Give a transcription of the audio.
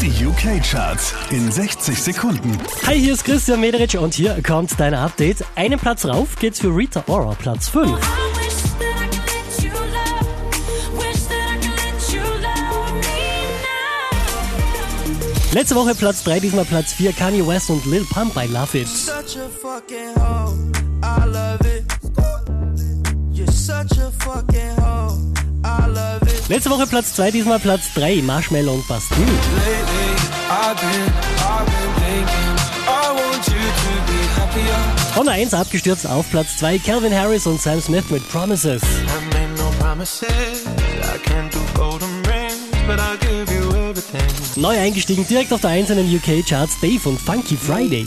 Die UK-Charts in 60 Sekunden. Hi, hier ist Christian Mederich und hier kommt dein Update. Einen Platz rauf geht's für Rita Ora, Platz 5. Letzte Woche Platz 3, diesmal Platz 4, Kanye West und Lil Pump bei Love It. Such a fucking hoe, I love it. Letzte Woche Platz 2, diesmal Platz 3, Marshmallow und Bastille. Von der 1 abgestürzt auf Platz 2, Calvin Harris und Sam Smith mit Promises. Neu eingestiegen direkt auf der 1 in den UK-Charts, Dave und Funky Friday.